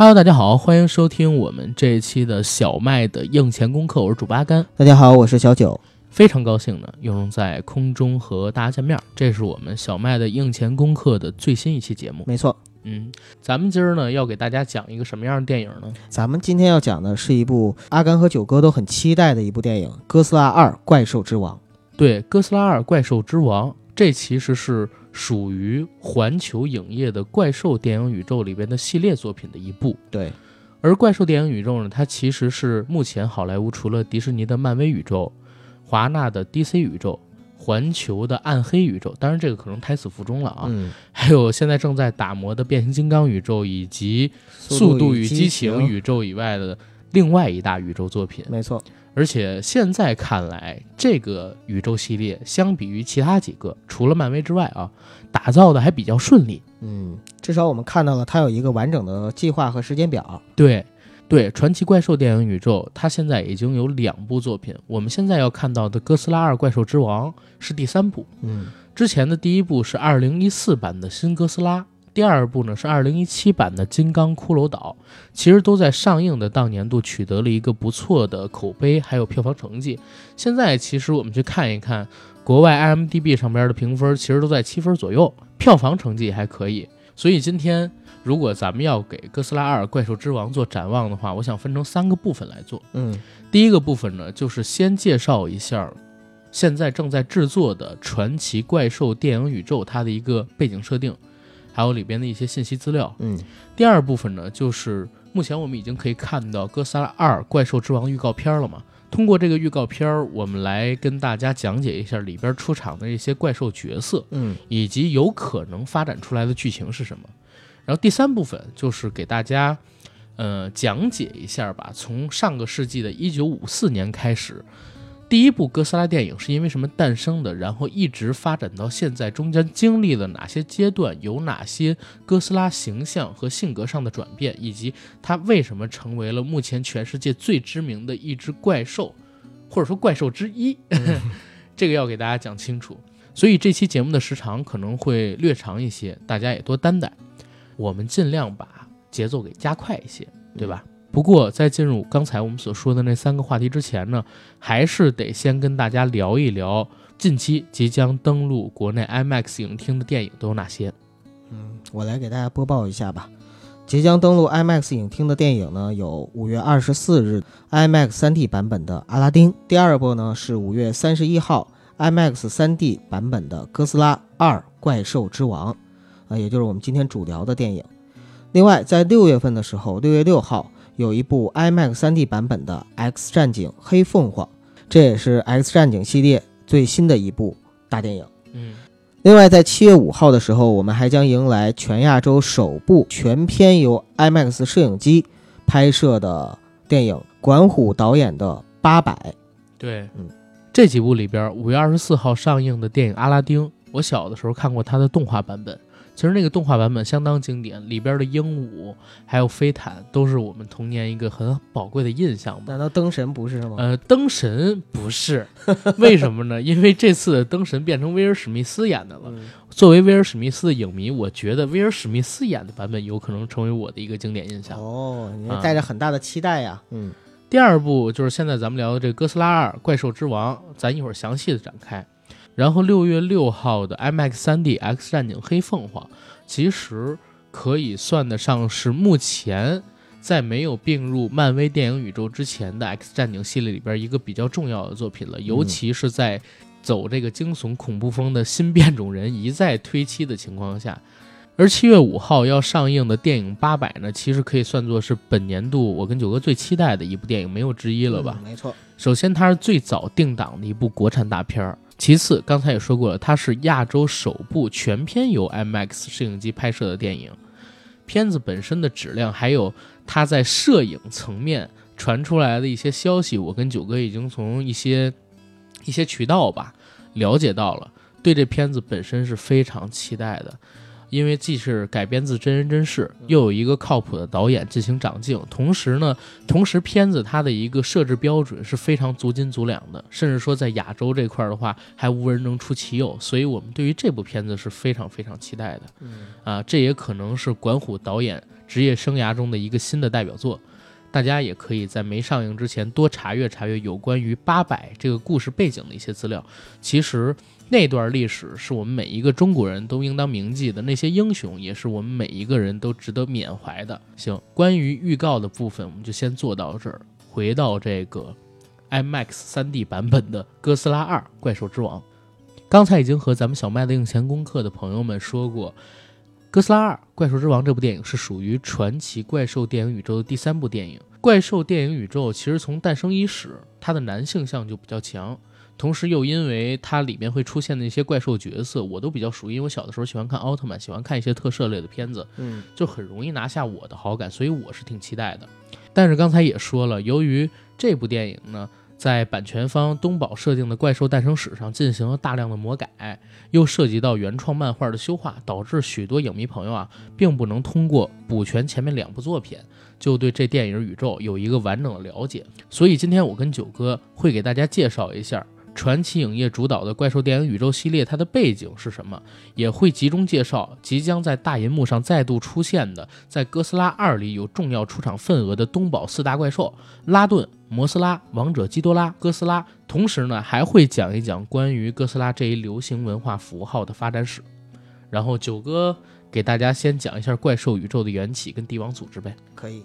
Hello，大家好，欢迎收听我们这一期的小麦的硬钱功课，我是主八甘。大家好，我是小九，非常高兴呢，又能在空中和大家见面。这是我们小麦的硬钱功课的最新一期节目。没错，嗯，咱们今儿呢要给大家讲一个什么样的电影呢？咱们今天要讲的是一部阿甘和九哥都很期待的一部电影《哥斯拉二：怪兽之王》。对，《哥斯拉二：怪兽之王》，这其实是属于环球影业的怪兽电影宇宙里边的系列作品的一部。对，而怪兽电影宇宙呢，它其实是目前好莱坞除了迪士尼的漫威宇宙、华纳的 DC 宇宙、环球的暗黑宇宙，当然这个可能胎死腹中了啊，嗯，还有现在正在打磨的变形金刚宇宙以及速度与激情宇宙以外的另外一大宇宙作品。没错，而且现在看来，这个宇宙系列相比于其他几个，除了漫威之外啊，打造的还比较顺利。嗯，至少我们看到了它有一个完整的计划和时间表。对，对，传奇怪兽电影宇宙，它现在已经有两部作品。我们现在要看到的《哥斯拉二：怪兽之王》是第三部，嗯，之前的第一部是2014版的新哥斯拉，第二部呢是2017版的金刚骷髅岛，其实都在上映的当年度取得了一个不错的口碑，还有票房成绩。现在其实我们去看一看国外 IMDB 上边的评分，其实都在七分左右，票房成绩还可以。所以今天如果咱们要给《哥斯拉二：怪兽之王》做展望的话，我想分成三个部分来做。嗯，第一个部分呢，就是先介绍一下现在正在制作的传奇怪兽电影宇宙它的一个背景设定，还有里边的一些信息资料。嗯，第二部分呢，就是目前我们已经可以看到《哥斯拉二：怪兽之王》预告片了嘛？通过这个预告片儿，我们来跟大家讲解一下里边出场的一些怪兽角色，嗯，以及有可能发展出来的剧情是什么。然后第三部分就是给大家，呃，讲解一下吧。从上个世纪的一九五四年开始，第一部哥斯拉电影是因为什么诞生的？然后一直发展到现在，中间经历了哪些阶段？有哪些哥斯拉形象和性格上的转变？以及它为什么成为了目前全世界最知名的一只怪兽，或者说怪兽之一？这个要给大家讲清楚。所以这期节目的时长可能会略长一些，大家也多担待。我们尽量把节奏给加快一些，对吧？不过在进入刚才我们所说的那三个话题之前呢，还是得先跟大家聊一聊近期即将登陆国内 IMAX 影厅的电影都有哪些。嗯，我来给大家播报一下吧。即将登陆 IMAX 影厅的电影呢，有五月二十四日 IMAX 3D 版本的《阿拉丁》，第二部呢是五月三十一号 IMAX 3D 版本的《哥斯拉二：怪兽之王》，啊，也就是我们今天主聊的电影。另外，在六月份的时候，六月六号有一部 IMAX 3D 版本的《X 战警：黑凤凰》，这也是 X 战警系列最新的一部大电影。嗯，另外，在七月五号的时候，我们还将迎来全亚洲首部全片由 IMAX 摄影机拍摄的电影，管虎导演的《八百》。对，嗯，这几部里边，五月二十四号上映的电影《阿拉丁》，我小的时候看过它的动画版本。其实那个动画版本相当经典，里边的鹦鹉还有飞毯都是我们童年一个很宝贵的印象吧。难道灯神不是吗？呃，灯神不是，为什么呢？因为这次的灯神变成威尔史密斯演的了。嗯作为威尔史密斯的影迷，我觉得威尔史密斯演的版本有可能成为我的一个经典印象。哦，你啊带着很大的期待呀。嗯第二部就是现在咱们聊的这个《哥斯拉二：怪兽之王》，咱一会儿详细的展开。然后六月六号的 IMAX 3D《X 战警：黑凤凰》，其实可以算得上是目前在没有并入漫威电影宇宙之前的 X 战警系列里边一个比较重要的作品了，尤其是在走这个惊悚恐怖风的新变种人一再推期的情况下。而七月五号要上映的电影《八百》呢，其实可以算作是本年度我跟九哥最期待的一部电影，没有之一了吧？嗯没错。首先，它是最早定档的一部国产大片儿；其次，刚才也说过了，它是亚洲首部全片由 IMAX 摄影机拍摄的电影。片子本身的质量，还有它在摄影层面传出来的一些消息，我跟九哥已经从一些一些渠道吧了解到了，对这片子本身是非常期待的。因为既是改编自真人真事，又有一个靠谱的导演进行长镜，同时呢，同时片子它的一个设置标准是非常足斤足两的，甚至说在亚洲这块的话，还无人能出其右，所以我们对于这部片子是非常非常期待的。嗯啊，这也可能是管虎导演职业生涯中的一个新的代表作。大家也可以在没上映之前多查阅查阅有关于八百这个故事背景的一些资料。其实那段历史是我们每一个中国人都应当铭记的，那些英雄也是我们每一个人都值得缅怀的。行，关于预告的部分我们就先做到这儿。回到这个 IMAX 3D 版本的《哥斯拉二：怪兽之王》，刚才已经和咱们小麦的映前功课的朋友们说过。《哥斯拉二：怪兽之王》这部电影是属于传奇怪兽电影宇宙的第三部电影。怪兽电影宇宙其实从诞生伊始，它的男性向就比较强，同时又因为它里面会出现的一些怪兽角色，我都比较熟，因为我小的时候喜欢看奥特曼，喜欢看一些特摄类的片子，嗯就很容易拿下我的好感，所以我是挺期待的。但是刚才也说了，由于这部电影呢，在版权方东宝设定的怪兽诞生史上进行了大量的魔改，又涉及到原创漫画的修画，导致许多影迷朋友啊，并不能通过补全前面两部作品，就对这电影宇宙有一个完整的了解。所以今天我跟九哥会给大家介绍一下传奇影业主导的怪兽电影宇宙系列它的背景是什么，也会集中介绍即将在大银幕上再度出现的，在《哥斯拉二》里有重要出场份额的东宝四大怪兽拉顿。摩斯拉、王者基多拉、哥斯拉，同时呢还会讲一讲关于哥斯拉这一流行文化符号的发展史。然后九哥给大家先讲一下怪兽宇宙的缘起跟帝王组织呗。可以。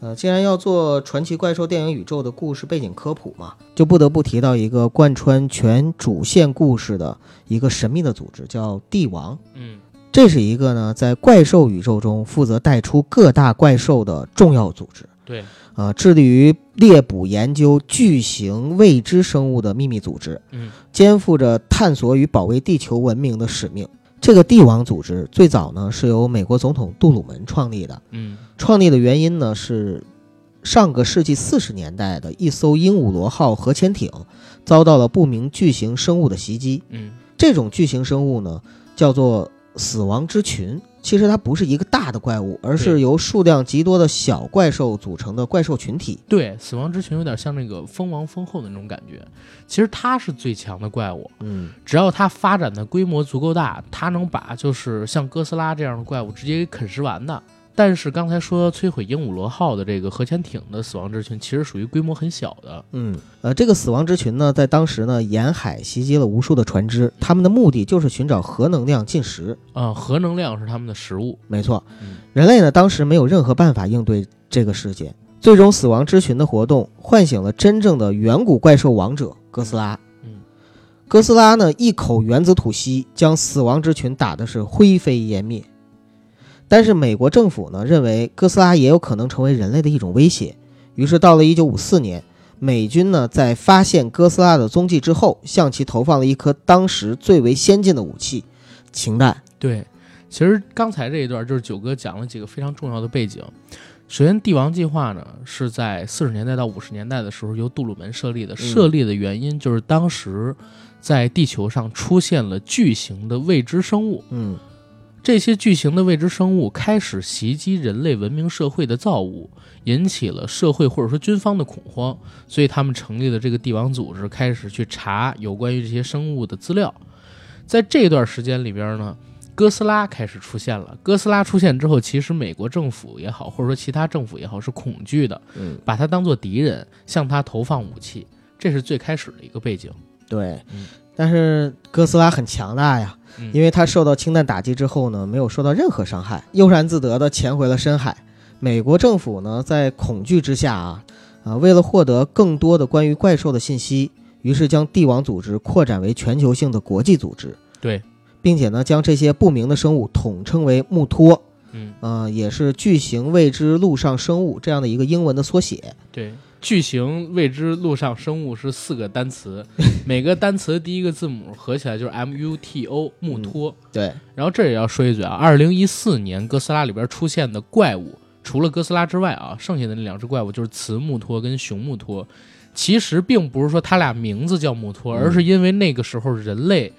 呃，既然要做传奇怪兽电影宇宙的故事背景科普嘛，就不得不提到一个贯穿全主线故事的一个神秘的组织，叫帝王。嗯这是一个呢，在怪兽宇宙中负责带出各大怪兽的重要组织。对，呃，致力于猎捕研究巨型未知生物的秘密组织，嗯肩负着探索与保卫地球文明的使命。这个帝王组织最早呢是由美国总统杜鲁门创立的，嗯。创立的原因呢是上个世纪四十年代的一艘鹦鹉螺号核潜艇遭到了不明巨型生物的袭击。嗯。这种巨型生物呢叫做死亡之群。其实它不是一个大的怪物，而是由数量极多的小怪兽组成的怪兽群体。对，死亡之群有点像那个蜂王蜂后的那种感觉。其实它是最强的怪物，嗯，只要它发展的规模足够大，它能把就是像哥斯拉这样的怪物直接给啃食完的。但是刚才说摧毁鹦鹉螺号的这个核潜艇的死亡之群，其实属于规模很小的。嗯，呃，这个死亡之群呢，在当时呢，沿海袭击了无数的船只，他们的目的就是寻找核能量进食。啊、核能量是他们的食物。没错嗯，人类呢，当时没有任何办法应对这个事件。最终，死亡之群的活动唤醒了真正的远古怪兽王者哥斯拉。嗯，哥斯拉呢，一口原子吐息，将死亡之群打的是灰飞烟灭。但是美国政府呢，认为哥斯拉也有可能成为人类的一种威胁，于是到了1954年，美军呢在发现哥斯拉的踪迹之后，向其投放了一颗当时最为先进的武器——氢弹。对，其实刚才这一段就是九哥讲了几个非常重要的背景。首先，帝王计划呢是在四十年代到五十年代的时候由杜鲁门设立的，设立的原因就是当时在地球上出现了巨型的未知生物，嗯这些巨型的未知生物开始袭击人类文明社会的造物，引起了社会或者说军方的恐慌，所以他们成立了这个帝王组织，开始去查有关于这些生物的资料。在这段时间里边呢，哥斯拉开始出现了。哥斯拉出现之后，其实美国政府也好，或者说其他政府也好，是恐惧的，嗯，把它当做敌人，向它投放武器。这是最开始的一个背景。对嗯。但是哥斯拉很强大呀，嗯因为它受到氢弹打击之后呢，没有受到任何伤害，悠然自得地潜回了深海。美国政府呢，在恐惧之下啊，啊，为了获得更多的关于怪兽的信息，于是将帝王组织扩展为全球性的国际组织，对，并且呢，将这些不明的生物统称为木托，嗯，呃，也是巨型未知陆上生物这样的一个英文的缩写。对，巨型未知陆上生物是四个单词，每个单词第一个字母合起来就是 M U T O，木托。对，然后这也要说一嘴啊，二零一四年哥斯拉里边出现的怪物，除了哥斯拉之外啊，剩下的那两只怪物就是雌木托跟雄木托。其实并不是说它俩名字叫木托，嗯而是因为那个时候人类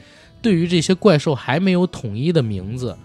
对于这些怪兽还没有统一的名字。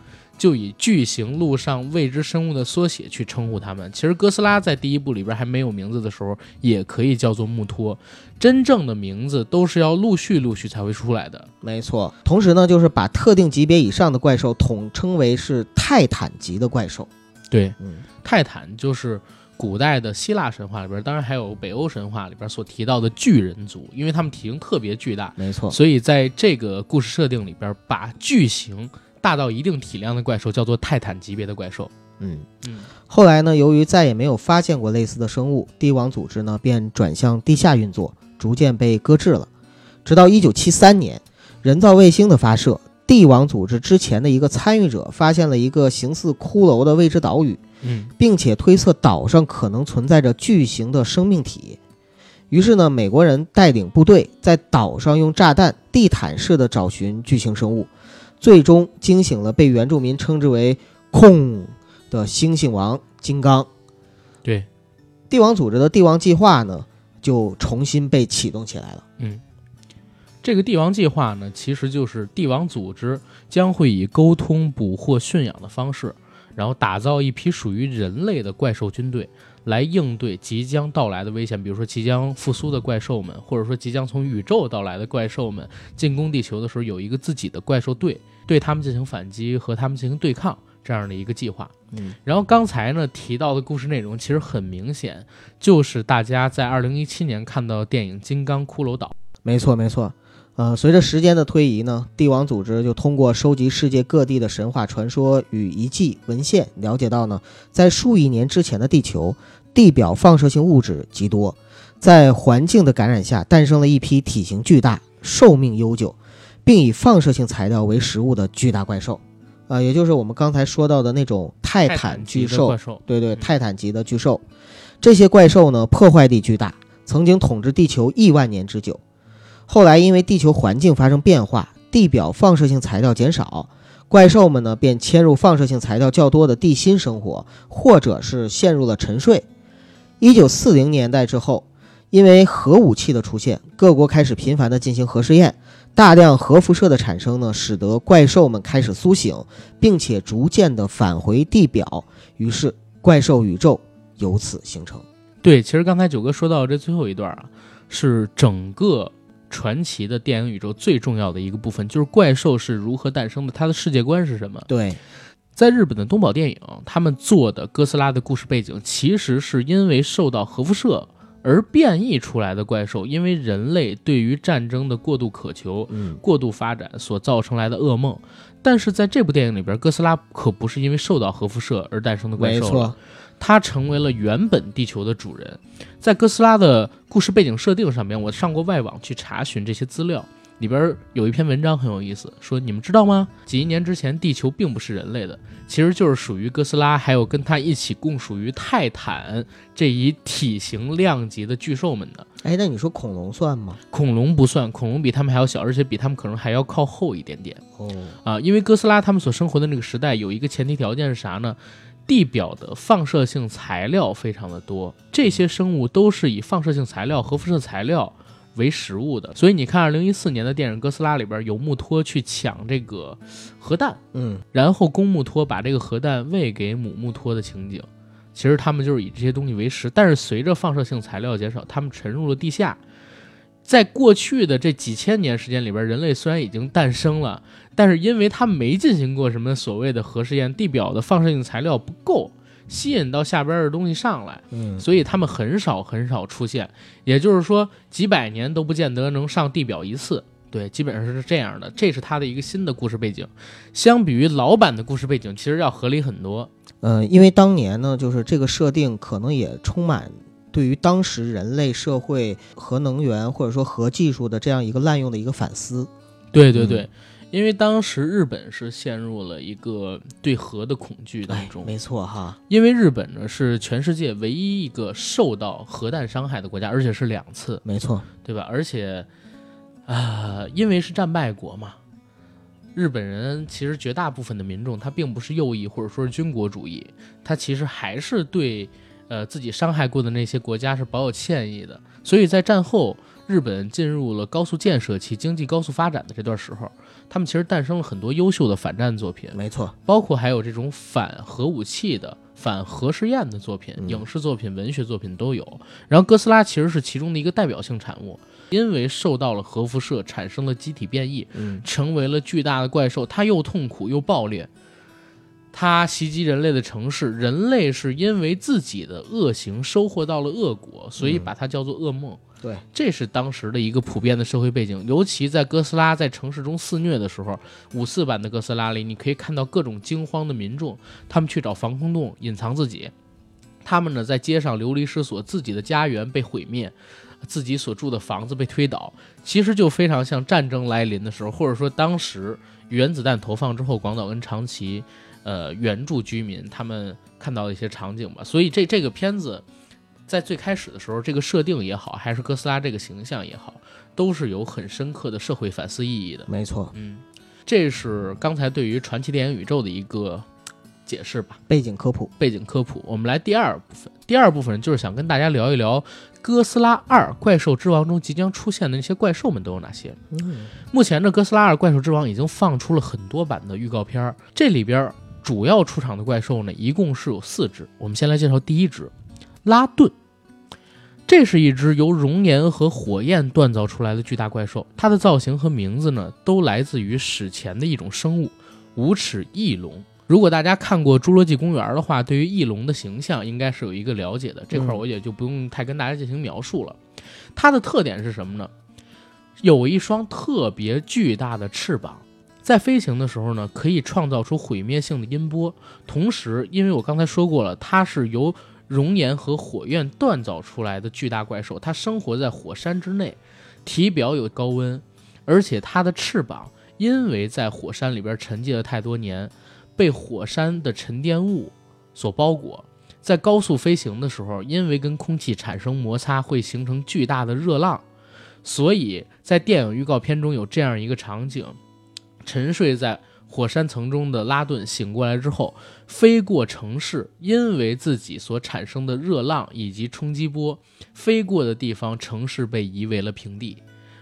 就以巨型陆上未知生物的缩写去称呼它们。其实哥斯拉在第一部里边还没有名字的时候，也可以叫做穆托，真正的名字都是要陆续陆续才会出来的。没错。同时呢，就是把特定级别以上的怪兽统称为是泰坦级的怪兽。对，嗯，泰坦就是古代的希腊神话里边，当然还有北欧神话里边所提到的巨人族，因为他们体型特别巨大，没错。所以在这个故事设定里边，把巨型大到一定体量的怪兽叫做泰坦级别的怪兽。嗯嗯，后来呢，由于再也没有发现过类似的生物，帝王组织呢便转向地下运作，逐渐被搁置了。直到1973年，人造卫星的发射，帝王组织之前的一个参与者发现了一个形似骷髅的未知岛屿，嗯并且推测岛上可能存在着巨型的生命体。于是呢，美国人带领部队在岛上用炸弹地毯式的找寻巨型生物，最终惊醒了被原住民称之为“空”的猩猩王金刚。对，帝王组织的帝王计划呢，就重新被启动起来了。嗯，这个帝王计划呢，其实就是帝王组织将会以沟通、捕获、驯养的方式，然后打造一批属于人类的怪兽军队，来应对即将到来的危险，比如说即将复苏的怪兽们，或者说即将从宇宙到来的怪兽们进攻地球的时候，有一个自己的怪兽队，对他们进行反击和他们进行对抗这样的一个计划。嗯，然后刚才呢提到的故事内容，其实很明显就是大家在二零一七年看到的电影《金刚骷髅岛》。没错，没错。呃，随着时间的推移呢，帝王组织就通过收集世界各地的神话传说与遗迹文献，了解到呢，在数亿年之前的地球，地表放射性物质极多，在环境的感染下，诞生了一批体型巨大、寿命悠久，并以放射性材料为食物的巨大怪兽。啊、也就是我们刚才说到的那种泰泰坦巨兽，兽，对对，嗯泰坦级的巨兽，这些怪兽呢破坏力巨大，曾经统治地球亿万年之久。后来因为地球环境发生变化，地表放射性材料减少，怪兽们呢便迁入放射性材料较多的地心生活，或者是陷入了沉睡。一九四零年代之后，因为核武器的出现，各国开始频繁地进行核试验，大量核辐射的产生呢，使得怪兽们开始苏醒，并且逐渐的返回地表，于是怪兽宇宙由此形成。对，其实刚才九哥说到这最后一段啊，是整个传奇的电影宇宙最重要的一个部分，就是怪兽是如何诞生的，它的世界观是什么。对，在日本的东宝电影，他们做的哥斯拉的故事背景，其实是因为受到核辐射而变异出来的怪兽，因为人类对于战争的过度渴求、嗯，过度发展所造成来的噩梦。但是在这部电影里边，哥斯拉可不是因为受到核辐射而诞生的怪兽了，没错，它成为了原本地球的主人。在哥斯拉的故事背景设定上面，我上过外网去查询这些资料，里边有一篇文章很有意思，说你们知道吗？几亿年之前，地球并不是人类的，其实就是属于哥斯拉，还有跟它一起共属于泰坦这一体型量级的巨兽们的。哎，那你说恐龙算吗？恐龙不算，恐龙比它们还要小，而且比它们可能还要靠后一点点。哦，啊，因为哥斯拉他们所生活的那个时代有一个前提条件是啥呢？地表的放射性材料非常的多，这些生物都是以放射性材料、核辐射材料为食物的。所以你看，二零一四年的电影《哥斯拉》里边有穆托去抢这个核弹，嗯，然后公穆托把这个核弹喂给母穆托的情景，其实他们就是以这些东西为食。但是随着放射性材料减少，他们沉入了地下。在过去的这几千年时间里边，人类虽然已经诞生了，但是因为他们没进行过什么所谓的核试验，地表的放射性材料不够吸引到下边的东西上来，嗯，所以他们很少很少出现。也就是说，几百年都不见得能上地表一次。对，基本上是这样的。这是他的一个新的故事背景，相比于老版的故事背景，其实要合理很多。呃，因为当年呢，就是这个设定可能也充满对于当时人类社会核能源或者说核技术的这样一个滥用的一个反思。对对对，因为当时日本是陷入了一个对核的恐惧当哎，中，没错哈，因为日本呢是全世界唯一一个受到核弹伤害的国家，而且是两次，没错，对吧？而且，啊、因为是战败国嘛，日本人其实绝大部分的民众他并不是右翼或者说是军国主义，他其实还是对呃自己伤害过的那些国家是保有歉意的。所以在战后，日本进入了高速建设期、经济高速发展的这段时候，他们其实诞生了很多优秀的反战作品，没错，包括还有这种反核武器的、反核试验的作品，嗯影视作品、文学作品都有。然后哥斯拉其实是其中的一个代表性产物，因为受到了核辐射产生了机体变异，嗯，成为了巨大的怪兽，它又痛苦又暴烈。它袭击人类的城市，人类是因为自己的恶行收获到了恶果，所以把它叫做噩梦。对，这是当时的一个普遍的社会背景。尤其在哥斯拉在城市中肆虐的时候，五四版的哥斯拉里，你可以看到各种惊慌的民众，他们去找防空洞隐藏自己，他们呢在街上流离失所，自己的家园被毁灭，自己所住的房子被推倒，其实就非常像战争来临的时候，或者说当时原子弹投放之后，广岛跟长崎，呃，原住居民他们看到的一些场景吧。所以这这个片子在最开始的时候，这个设定也好，还是哥斯拉这个形象也好，都是有很深刻的社会反思意义的。没错，嗯，这是刚才对于传奇电影宇宙的一个解释吧。背景科普，背景科普，我们来第二部分。第二部分就是想跟大家聊一聊《哥斯拉二：怪兽之王》中即将出现的那些怪兽们都有哪些。嗯，目前的《哥斯拉二：怪兽之王》已经放出了很多版的预告片儿，这里边主要出场的怪兽呢，一共是有四只。我们先来介绍第一只拉顿。这是一只由熔岩和火焰锻造出来的巨大怪兽，它的造型和名字呢，都来自于史前的一种生物——无齿翼龙。如果大家看过《侏罗纪公园》的话，对于翼龙的形象应该是有一个了解的。这块儿我也就不用太跟大家进行描述了。它的特点是什么呢？有一双特别巨大的翅膀，在飞行的时候呢，可以创造出毁灭性的音波。同时，因为我刚才说过了，它是由熔岩和火焰锻造出来的巨大怪兽，它生活在火山之内，体表有高温，而且它的翅膀因为在火山里边沉寂了太多年，被火山的沉淀物所包裹。在高速飞行的时候，因为跟空气产生摩擦，会形成巨大的热浪，所以在电影预告片中有这样一个场景：沉睡在火山层中的拉顿醒过来之后，飞过城市，因为自己所产生的热浪以及冲击波，飞过的地方城市被夷为了平地。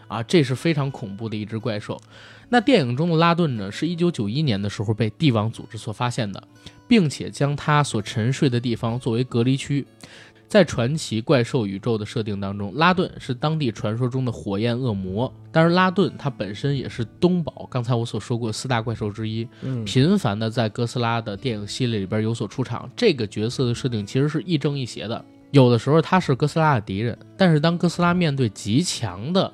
啊，这是非常恐怖的一只怪兽。那电影中的拉顿呢，是一九九一年的时候被帝王组织所发现的，并且将它所沉睡的地方作为隔离区。在传奇怪兽宇宙的设定当中，拉顿是当地传说中的火焰恶魔。但是，拉顿它本身也是东宝刚才我所说过四大怪兽之一，嗯，频繁的在哥斯拉的电影系列里边有所出场。这个角色的设定其实是亦正亦邪的，有的时候他是哥斯拉的敌人，但是当哥斯拉面对极强的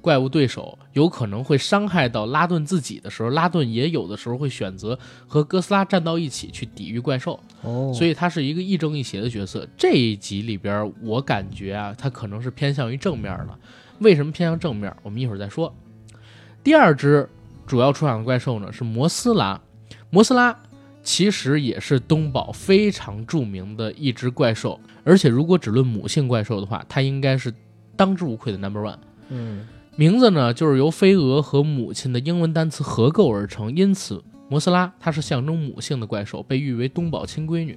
怪物对手，有可能会伤害到拉顿自己的时候，拉顿也有的时候会选择和哥斯拉站到一起去抵御怪兽。哦，所以他是一个亦正亦邪的角色。这一集里边，我感觉啊，他可能是偏向于正面的。为什么偏向正面？我们一会儿再说。第二只主要出场的怪兽呢是摩斯拉，摩斯拉其实也是东宝非常著名的一只怪兽，而且如果只论母性怪兽的话，它应该是当之无愧的 number one。嗯，名字呢，就是由飞蛾和母亲的英文单词合构而成，因此摩斯拉它是象征母性的怪兽，被誉为东宝亲闺女，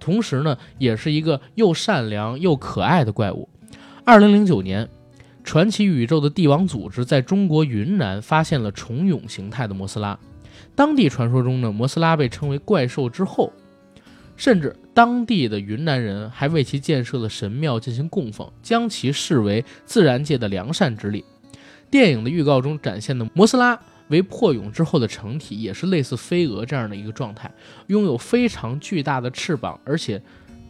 同时呢，也是一个又善良又可爱的怪物。二零零九年，传奇宇宙的帝王组织在中国云南发现了虫蛹形态的摩斯拉，当地传说中呢，摩斯拉被称为怪兽之后。甚至当地的云南人还为其建设了神庙进行供奉，将其视为自然界的良善之力。电影的预告中展现的摩斯拉为破蛹之后的成体，也是类似飞蛾这样的一个状态，拥有非常巨大的翅膀，而且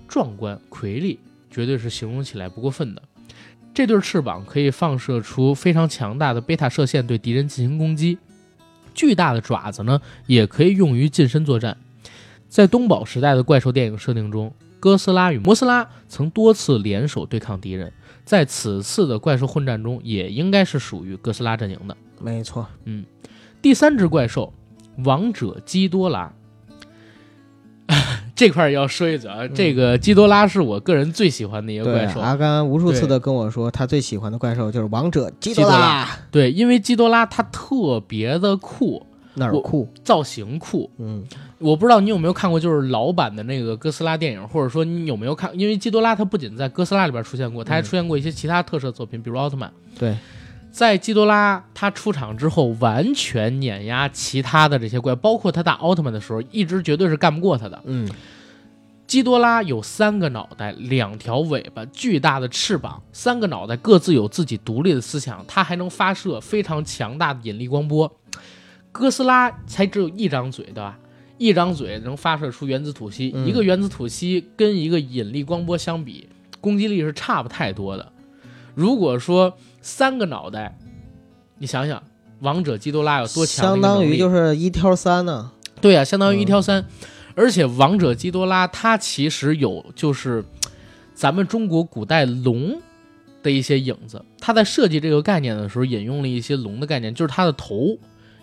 壮观魁力，绝对是形容起来不过分的。这对翅膀可以放射出非常强大的贝塔射线，对敌人进行攻击。巨大的爪子呢，也可以用于近身作战。在东宝时代的怪兽电影设定中，哥斯拉与摩斯拉曾多次联手对抗敌人，在此次的怪兽混战中，也应该是属于哥斯拉阵营的。没错，嗯第三只怪兽，王者基多拉。这块儿要说一嘴啊，这个基多拉是我个人最喜欢的一个，怪兽。阿甘无数次的跟我说，他最喜欢的怪兽就是王者基多拉拉，对，因为基多拉它特别的酷，我哪儿酷？造型酷。嗯，我不知道你有没有看过，就是老版的那个哥斯拉电影，或者说你有没有看？因为基多拉它不仅在哥斯拉里边出现过，他还出现过一些其他特色作品，比如奥特曼。对，在基多拉他出场之后，完全碾压其他的这些怪，包括他打奥特曼的时候，一直绝对是干不过他的。嗯，基多拉有三个脑袋，两条尾巴，巨大的翅膀，三个脑袋各自有自己独立的思想，它还能发射非常强大的引力光波。哥斯拉才只有一张嘴，对吧？一张嘴能发射出原子吐息，嗯一个原子吐息跟一个引力光波相比，攻击力是差不太多的。如果说三个脑袋，你想想，王者基多拉有多强相？当于就是一挑三呢。对啊，相当于一挑嗯三。而且王者基多拉它其实有就是咱们中国古代龙的一些影子。它在设计这个概念的时候，引用了一些龙的概念，就是它的头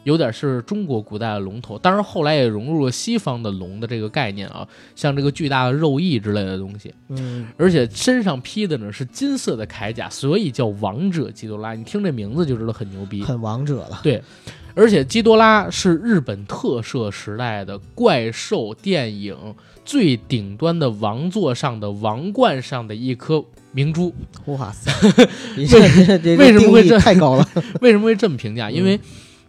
有点是中国古代的龙头，当然后来也融入了西方的龙的这个概念啊，像这个巨大的肉翼之类的东西。嗯，而且身上披的呢是金色的铠甲，所以叫王者基多拉。你听这名字就知道很牛逼。很王者了。对而且基多拉是日本特摄时代的怪兽电影最顶端的王座上的王冠上的一颗明珠。哇塞，为什么会这太高了？为什么会这么评价？嗯因为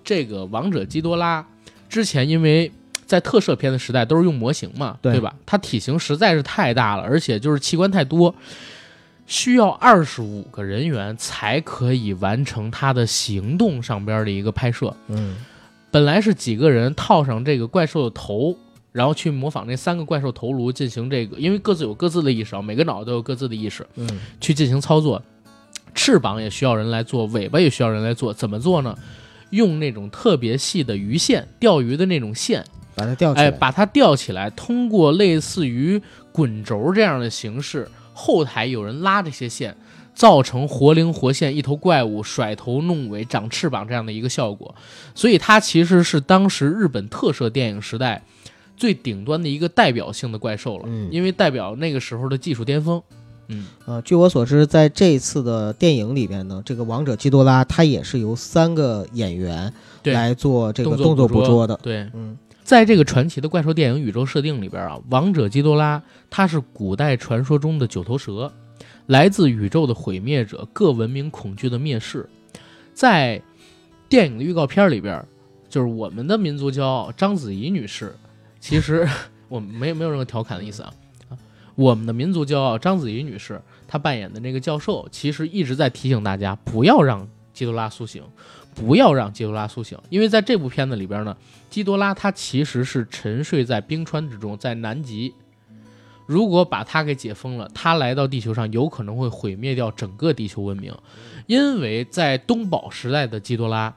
这个王者基多拉之前因为在特摄片的时代都是用模型嘛，对吧？它体型实在是太大了，而且就是器官太多。需要二十五个人员才可以完成它的行动上边的一个拍摄，嗯本来是几个人套上这个怪兽的头，然后去模仿那三个怪兽头颅进行这个，因为各自有各自的意识啊，每个脑都有各自的意识嗯去进行操作。翅膀也需要人来做，尾巴也需要人来做。怎么做呢？用那种特别细的鱼线，钓鱼的那种线，把它吊起来。哎，把它吊起来，通过类似于滚轴这样的形式，后台有人拉这些线，造成活灵活现一头怪物甩头弄尾、长翅膀这样的一个效果。所以它其实是当时日本特摄电影时代最顶端的一个代表性的怪兽了，嗯因为代表那个时候的技术巅峰。嗯，呃，据我所知，在这一次的电影里边呢，这个王者基多拉它也是由三个演员对，来做这个动动作捕捕捉的。对，嗯在这个传奇的怪兽电影宇宙设定里边啊，王者基多拉它是古代传说中的九头蛇，来自宇宙的毁灭者，各文明恐惧的灭世。在电影的预告片里边，就是我们的民族骄傲章子怡女士，其实 我没有没有任何调侃的意思啊。我们的民族骄傲章子怡女士，她扮演的那个教授，其实一直在提醒大家不要让基多拉苏醒，不要让基多拉苏醒，因为在这部片子里边呢，基多拉它其实是沉睡在冰川之中，在南极。如果把它给解封了，它来到地球上有可能会毁灭掉整个地球文明，因为在东宝时代的基多拉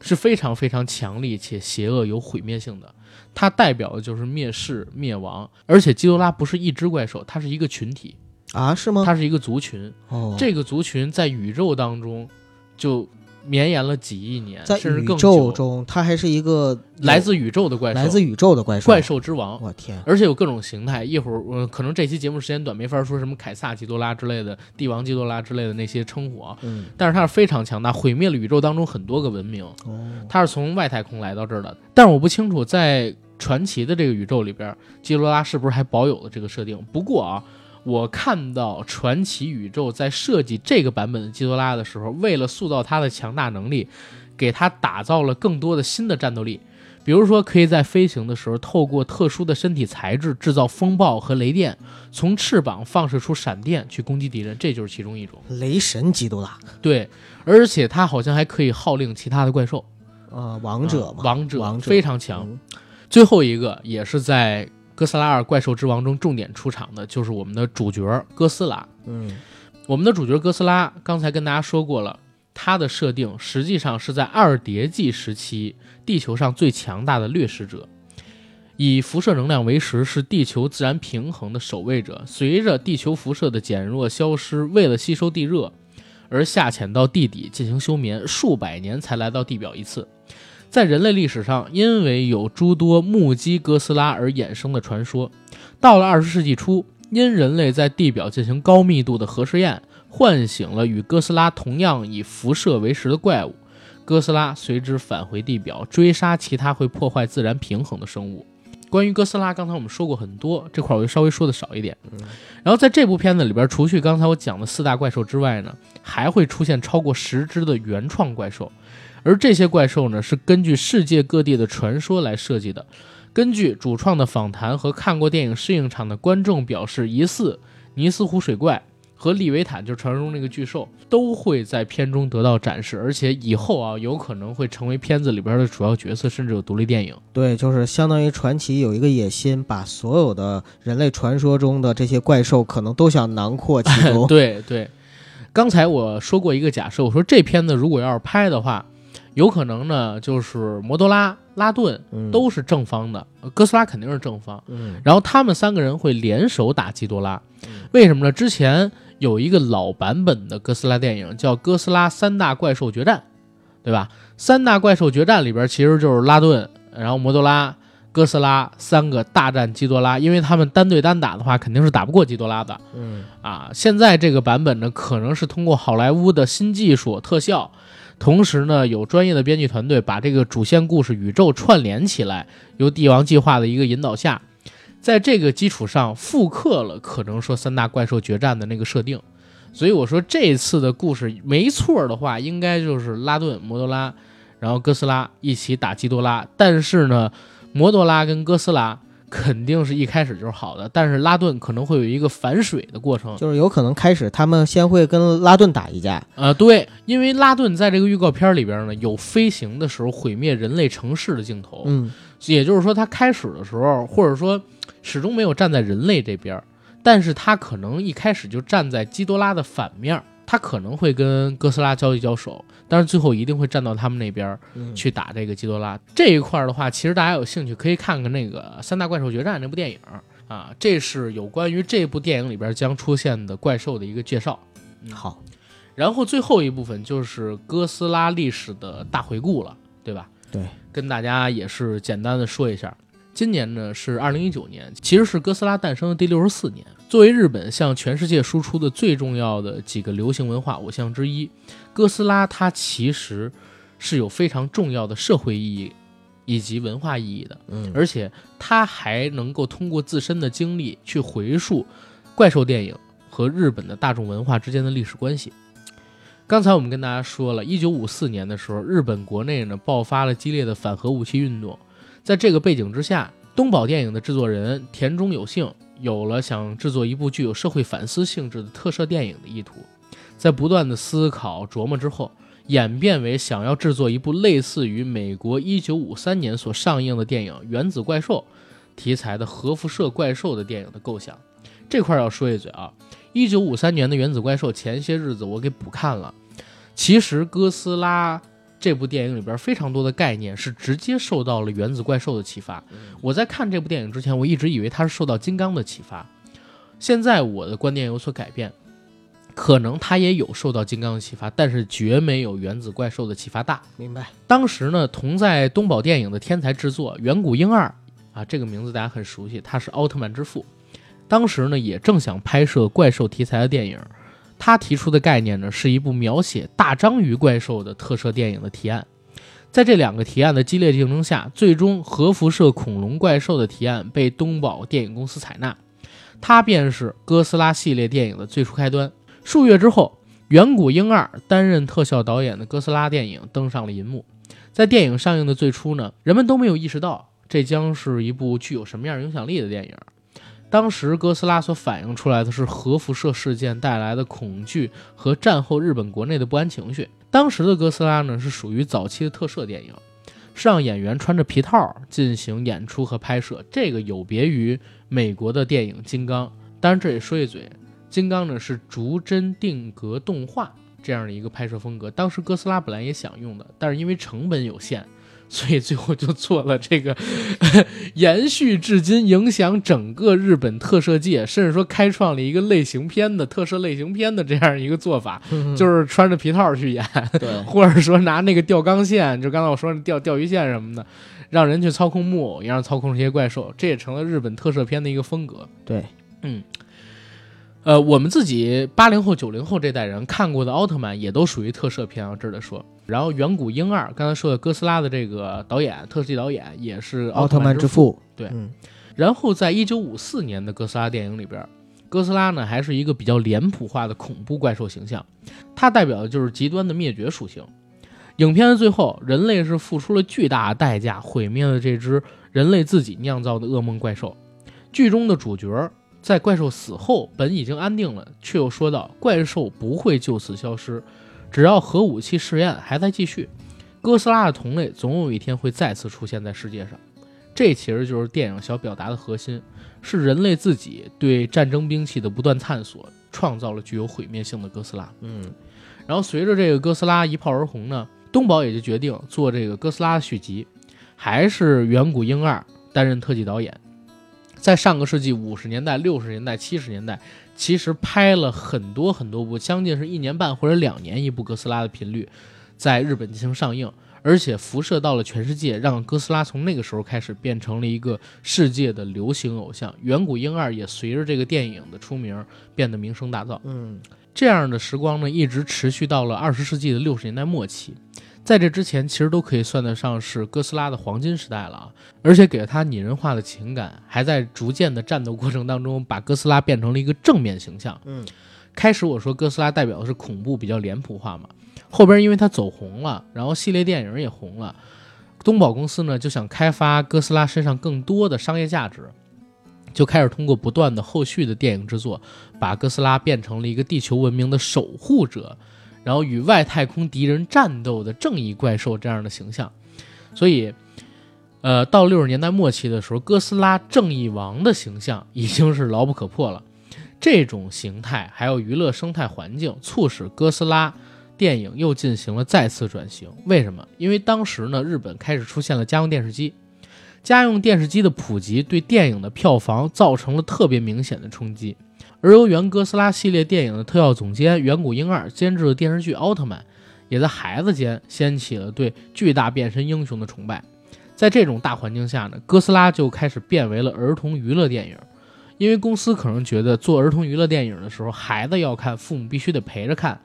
是非常非常强力且邪恶、有毁灭性的，它代表的就是灭世灭亡。而且基多拉不是一只怪兽，它是一个群体，啊，是吗？它是一个族群。哦，这个族群在宇宙当中就绵延了几亿年，在宇。宙中，它还是一个来自宇宙的怪兽，来自宇宙的怪兽。怪，兽之王，我天，而且有各种形态。一会儿，呃，可能这期节目时间短，没法说什么凯撒基多拉之类的、帝王基多拉之类的那些称呼啊。嗯，但是它是非常强大，毁灭了宇宙当中很多个文明。哦，它是从外太空来到这儿的，但是我不清楚在传奇的这个宇宙里边，基多拉是不是还保有了这个设定。不过啊，我看到传奇宇宙在设计这个版本的基多拉的时候，为了塑造它的强大能力，给它打造了更多的新的战斗力。比如说，可以在飞行的时候，透过特殊的身体材质制造风暴和雷电，从翅膀放射出闪电去攻击敌人，这就是其中一种。雷神基多拉，对，而且它好像还可以号令其他的怪兽。呃，王者嘛，啊王者王者非常强。嗯最后一个也是在《哥斯拉二：怪兽之王》中重点出场的，就是我们的主角哥斯拉。嗯我们的主角哥斯拉，刚才跟大家说过了，他的设定实际上是在二叠纪时期地球上最强大的掠食者，以辐射能量为食，是地球自然平衡的守卫者。随着地球辐射的减弱消失，为了吸收地热，而下潜到地底进行休眠，数百年才来到地表一次。在人类历史上，因为有诸多目击哥斯拉而衍生的传说，到了二十世纪初，因人类在地表进行高密度的核试验，唤醒了与哥斯拉同样以辐射为食的怪物，哥斯拉随之返回地表，追杀其他会破坏自然平衡的生物。关于哥斯拉，刚才我们说过很多，这块我就稍微说的少一点。然后在这部片子里边，除去刚才我讲的四大怪兽之外呢，还会出现超过十只的原创怪兽，而这些怪兽呢，是根据世界各地的传说来设计的。根据主创的访谈和看过电影试映场的观众表示，疑似尼斯湖水怪。和利维坦就是传说中那个巨兽，都会在片中得到展示，而且以后啊有可能会成为片子里边的主要角色，甚至有独立电影。对，就是相当于传奇有一个野心，把所有的人类传说中的这些怪兽，可能都想囊括其中。对对，刚才我说过一个假设，我说这片子如果要是拍的话，有可能呢就是摩多拉、拉顿都是正方的，哥斯拉肯定是正方，嗯，然后他们三个人会联手打基多拉。为什么呢？之前。有一个老版本的哥斯拉电影叫《哥斯拉三大怪兽决战》，对吧？三大怪兽决战里边其实就是拉顿，然后摩多拉、哥斯拉三个大战基多拉，因为他们单对单打的话肯定是打不过基多拉的。嗯啊，现在这个版本呢，可能是通过好莱坞的新技术特效，同时呢有专业的编剧团队把这个主线故事宇宙串联起来，由帝王计划的一个引导下。在这个基础上复刻了，可能说三大怪兽决战的那个设定，所以我说这次的故事没错的话，应该就是拉顿、摩多拉，然后哥斯拉一起打基多拉。但是呢，摩多拉跟哥斯拉肯定是一开始就是好的，但是拉顿可能会有一个反水的过程，就是有可能开始他们先会跟拉顿打一架啊。对，因为拉顿在这个预告片里边呢，有飞行的时候毁灭人类城市的镜头，嗯，也就是说他开始的时候，或者说。始终没有站在人类这边，但是他可能一开始就站在基多拉的反面，他可能会跟哥斯拉交一交手，但是最后一定会站到他们那边去打这个基多拉。这一块的话，其实大家有兴趣可以看看那个《三大怪兽决战》那部电影啊，这是有关于这部电影里边将出现的怪兽的一个介绍。好，然后最后一部分就是哥斯拉历史的大回顾了，对吧？对，跟大家也是简单的说一下。今年呢是二零一九年，其实是哥斯拉诞生的第六十四年。作为日本向全世界输出的最重要的几个流行文化偶像之一，哥斯拉它其实是有非常重要的社会意义以及文化意义的。嗯，而且它还能够通过自身的经历去回溯怪兽电影和日本的大众文化之间的历史关系。刚才我们跟大家说了，一九五四年的时候，日本国内呢爆发了激烈的反核武器运动。在这个背景之下，东宝电影的制作人田中有幸有了想制作一部具有社会反思性质的特摄电影的意图。在不断的思考琢磨之后，演变为想要制作一部类似于美国1953年所上映的电影《原子怪兽》题材的核辐射怪兽的电影的构想。这块要说一嘴啊，1953年的《原子怪兽》前些日子我给补看了，其实哥斯拉。这部电影里边非常多的概念是直接受到了原子怪兽的启发。我在看这部电影之前，我一直以为它是受到金刚的启发。现在我的观点有所改变，可能它也有受到金刚的启发，但是绝没有原子怪兽的启发大。明白。当时呢，同在东宝电影的天才制作远古婴二啊，这个名字大家很熟悉，他是奥特曼之父。当时呢，也正想拍摄怪兽题材的电影。他提出的概念呢，是一部描写大章鱼怪兽的特摄电影的提案。在这两个提案的激烈竞争下，最终核辐射恐龙怪兽的提案被东宝电影公司采纳，它便是哥斯拉系列电影的最初开端。数月之后，远古婴二担任特效导演的哥斯拉电影登上了银幕。在电影上映的最初呢，人们都没有意识到这将是一部具有什么样影响力的电影。当时哥斯拉所反映出来的是核辐射事件带来的恐惧和战后日本国内的不安情绪。当时的哥斯拉呢是属于早期的特摄电影，是让演员穿着皮套进行演出和拍摄，这个有别于美国的电影《金刚》。当然这里说一嘴，《金刚》呢是逐帧定格动画这样的一个拍摄风格。当时哥斯拉本来也想用的，但是因为成本有限。所以最后就做了这个，延续至今，影响整个日本特摄界，甚至说开创了一个类型片的特摄类型片的这样一个做法，就是穿着皮套去演，对，或者说拿那个吊钢线，就刚才我说的钓钓鱼线什么的，让人去操控木偶一样操控这些怪兽，这也成了日本特摄片的一个风格。对，嗯，呃，我们自己八零后、九零后这代人看过的奥特曼也都属于特摄片啊，这得说。然后远古婴二刚才说的哥斯拉的这个导演特技导演也是奥特曼之父，对。嗯。然后在一九五四年的哥斯拉电影里边，哥斯拉呢还是一个比较脸谱化的恐怖怪兽形象，它代表的就是极端的灭绝属性。影片的最后，人类是付出了巨大的代价毁灭了这只人类自己酿造的噩梦怪兽。剧中的主角在怪兽死后本已经安定了，却又说到怪兽不会就此消失，只要核武器试验还在继续，哥斯拉的同类总有一天会再次出现在世界上。这其实就是电影想表达的核心，是人类自己对战争兵器的不断探索，创造了具有毁灭性的哥斯拉。嗯然后随着这个哥斯拉一炮而红呢，东宝也就决定做这个哥斯拉的续集，还是远古婴二担任特技导演。在上个世纪五十年代、六十年代、七十年代，其实拍了很多很多部，将近是一年半或者两年一部哥斯拉的频率，在日本进行上映，而且辐射到了全世界，让哥斯拉从那个时候开始变成了一个世界的流行偶像。远古婴二也随着这个电影的出名变得名声大噪。嗯这样的时光呢，一直持续到了二十世纪的六十年代末期。在这之前，其实都可以算得上是哥斯拉的黄金时代了啊！而且给了他拟人化的情感，还在逐渐的战斗过程当中，把哥斯拉变成了一个正面形象。嗯开始我说哥斯拉代表的是恐怖，比较脸谱化嘛。后边因为他走红了，然后系列电影也红了，东宝公司呢就想开发哥斯拉身上更多的商业价值，就开始通过不断的后续的电影制作，把哥斯拉变成了一个地球文明的守护者，然后与外太空敌人战斗的正义怪兽这样的形象。所以，呃，到六十年代末期的时候，哥斯拉正义王的形象已经是牢不可破了。这种形态还有娱乐生态环境，促使哥斯拉电影又进行了再次转型。为什么？因为当时呢，日本开始出现了家用电视机，家用电视机的普及对电影的票房造成了特别明显的冲击。而由原哥斯拉系列电影的特效总监远古婴二监制的电视剧《奥特曼》，也在孩子间掀起了对巨大变身英雄的崇拜。在这种大环境下呢，哥斯拉就开始变为了儿童娱乐电影。因为公司可能觉得做儿童娱乐电影的时候，孩子要看，父母必须得陪着看，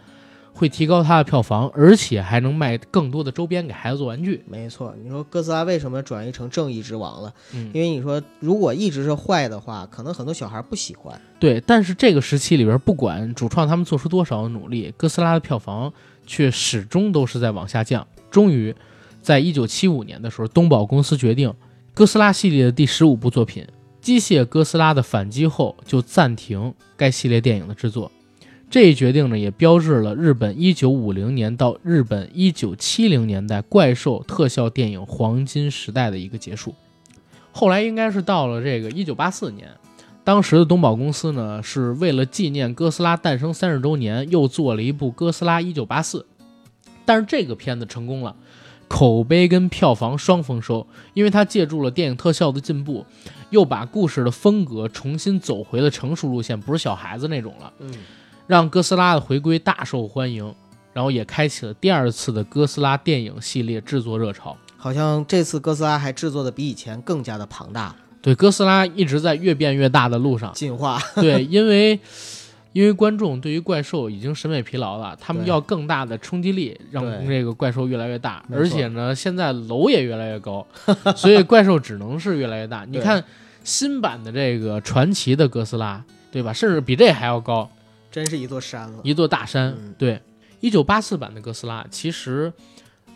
会提高它的票房，而且还能卖更多的周边给孩子做玩具。没错，你说哥斯拉为什么转移成正义之王了？嗯，因为你说如果一直是坏的话，可能很多小孩不喜欢。对。但是这个时期里边，不管主创他们做出多少努力，哥斯拉的票房却始终都是在往下降。终于，在一九七五年的时候，东宝公司决定，哥斯拉系列的第十五部作品。机械哥斯拉的反击后，就暂停该系列电影的制作。这一决定呢，也标志了日本1950年到日本1970年代怪兽特效电影黄金时代的一个结束。后来应该是到了这个1984年，当时的东宝公司呢，是为了纪念哥斯拉诞生三十周年，又做了一部《哥斯拉1984》，但是这个片子成功了。口碑跟票房双丰收，因为它借助了电影特效的进步，又把故事的风格重新走回了成熟路线，不是小孩子那种了，嗯，让哥斯拉的回归大受欢迎，然后也开启了第二次的哥斯拉电影系列制作热潮。好像这次哥斯拉还制作的比以前更加的庞大，对，哥斯拉一直在越变越大的路上。进化。对，因为因为观众对于怪兽已经审美疲劳了，他们要更大的冲击力，让这个怪兽越来越大。而且呢，现在楼也越来越高，所以 怪兽只能是越来越大。你看新版的这个传奇的哥斯拉，对吧？甚至比这还要高，真是一座山了。一座大山。嗯对，一九八四版的哥斯拉，其实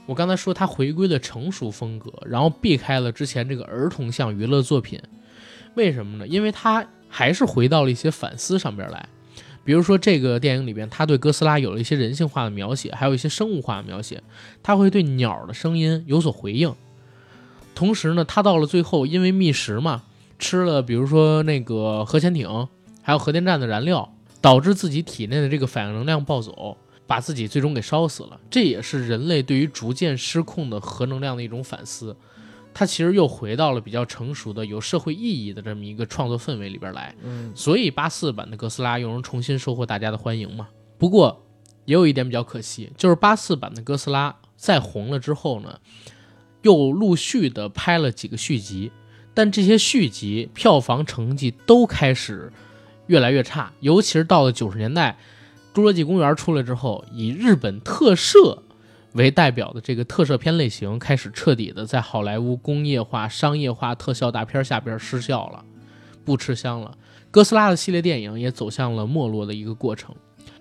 我刚才说它回归了成熟风格，然后避开了之前这个儿童向娱乐作品。为什么呢？因为它还是回到了一些反思上边来。比如说，这个电影里边，他对哥斯拉有了一些人性化的描写，还有一些生物化的描写。他会对鸟的声音有所回应。同时呢，他到了最后，因为觅食嘛，吃了比如说那个核潜艇，还有核电站的燃料，导致自己体内的这个反应能量暴走，把自己最终给烧死了。这也是人类对于逐渐失控的核能量的一种反思。它其实又回到了比较成熟的、有社会意义的这么一个创作氛围里边来。嗯，所以八四版的哥斯拉又能重新收获大家的欢迎嘛。不过也有一点比较可惜，就是八四版的哥斯拉再红了之后呢，又陆续的拍了几个续集，但这些续集票房成绩都开始越来越差，尤其是到了九十年代，《侏罗纪公园》出来之后，以日本特摄为代表的这个特摄片类型开始彻底的在好莱坞工业化、商业化特效大片下边失效了，不吃香了。哥斯拉的系列电影也走向了没落的一个过程。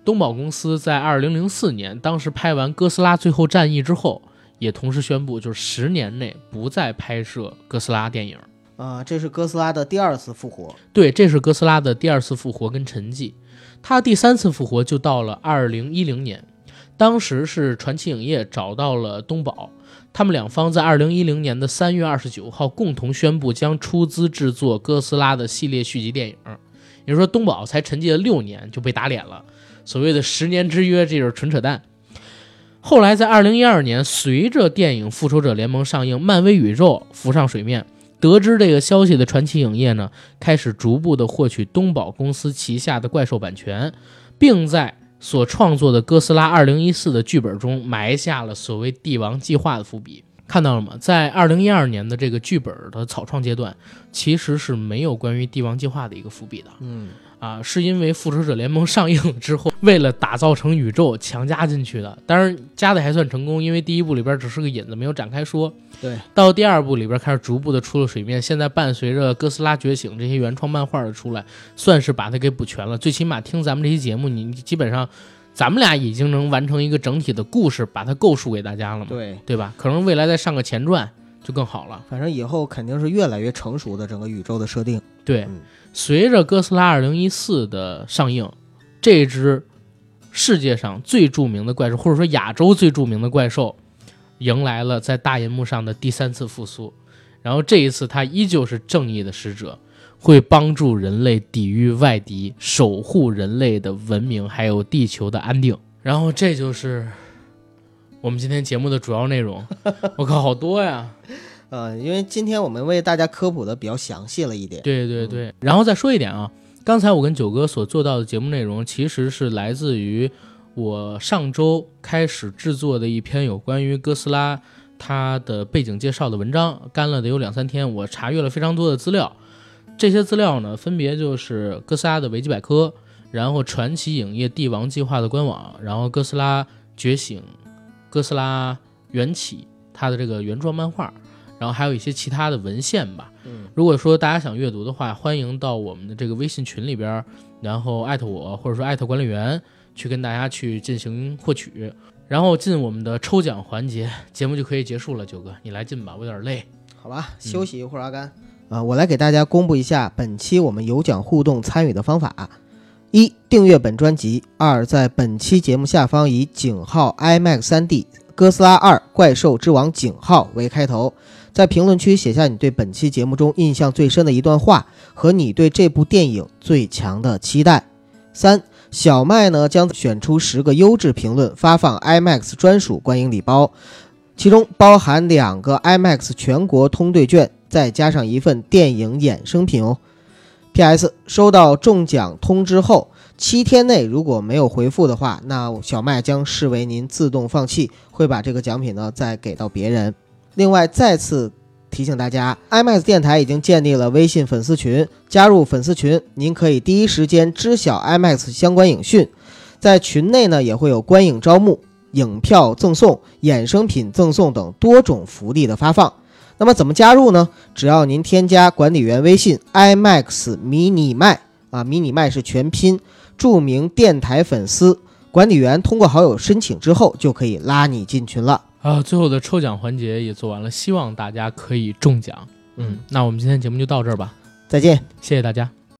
东宝公司在二零零四年，当时拍完《哥斯拉：最后战役》之后，也同时宣布，就是十年内不再拍摄哥斯拉电影。啊，这是哥斯拉的第二次复活。对，这是哥斯拉的第二次复活跟沉寂。他第三次复活就到了二零一零年。当时是传奇影业找到了东宝，他们两方在二零一零年的三月二十九号共同宣布将出资制作哥斯拉的系列续集电影。也就是说，东宝才沉寂了六年就被打脸了，所谓的十年之约，这就是纯扯淡。后来在二零一二年，随着电影《复仇者联盟》上映，漫威宇宙浮上水面，得知这个消息的传奇影业呢，开始逐步的获取东宝公司旗下的怪兽版权，并在。所创作的《哥斯拉2014》的剧本中埋下了所谓“帝王计划”的伏笔，看到了吗？在2012年的这个剧本的草创阶段，其实是没有关于“帝王计划”的一个伏笔的。嗯。啊，是因为《复仇者联盟》上映之后，为了打造成宇宙强加进去的。当然加的还算成功，因为第一部里边只是个引子，没有展开说。对，到第二部里边开始逐步的出了水面。现在伴随着《哥斯拉觉醒》这些原创漫画的出来，算是把它给补全了。最起码听咱们这期节目，你基本上咱们俩已经能完成一个整体的故事，把它构述给大家了嘛？对，对吧？可能未来再上个前传就更好了。反正以后肯定是越来越成熟的整个宇宙的设定。对。随着《哥斯拉2014》的上映，这只世界上最著名的怪兽，或者说亚洲最著名的怪兽，迎来了在大银幕上的第三次复苏。然后这一次，它依旧是正义的使者，会帮助人类抵御外敌，守护人类的文明，还有地球的安定。然后这就是我们今天节目的主要内容。我靠，好多呀！呃，因为今天我们为大家科普的比较详细了一点。对对对，然后再说一点啊，刚才我跟九哥所做到的节目内容，其实是来自于我上周开始制作的一篇有关于哥斯拉它的背景介绍的文章，干了得有两三天，我查阅了非常多的资料。这些资料呢，分别就是哥斯拉的维基百科，然后传奇影业帝王计划的官网，然后哥斯拉觉醒、哥斯拉缘起它的这个原创漫画。然后还有一些其他的文献吧。嗯，如果说大家想阅读的话，欢迎到我们的这个微信群里边，然后艾特我，或者说艾特管理员，去跟大家去进行获取。然后进我们的抽奖环节，节目就可以结束了。九哥，你来进吧，我有点累。好吧，休息一会儿。阿甘，啊，我来给大家公布一下本期我们有奖互动参与的方法：一、订阅本专辑；二、在本期节目下方以井号 IMAX 三 D 哥斯拉二怪兽之王井号为开头。在评论区写下你对本期节目中印象最深的一段话和你对这部电影最强的期待。三小麦呢将选出十个优质评论发放 IMAX 专属观影礼包，其中包含两个 IMAX 全国通兑券，再加上一份电影衍生品哦。P.S. 收到中奖通知后，七天内如果没有回复的话，那小麦将视为您自动放弃，会把这个奖品呢再给到别人。另外，再次提醒大家，IMAX 电台已经建立了微信粉丝群，加入粉丝群，您可以第一时间知晓 IMAX 相关影讯。在群内呢，也会有观影招募、影票赠送、衍生品赠送等多种福利的发放。那么怎么加入呢？只要您添加管理员微信 IMAX 迷你麦啊，迷你麦是全拼，著名电台粉丝，管理员通过好友申请之后，就可以拉你进群了。啊，最后的抽奖环节也做完了，希望大家可以中奖。嗯，那我们今天节目就到这儿吧，再见，谢谢大家。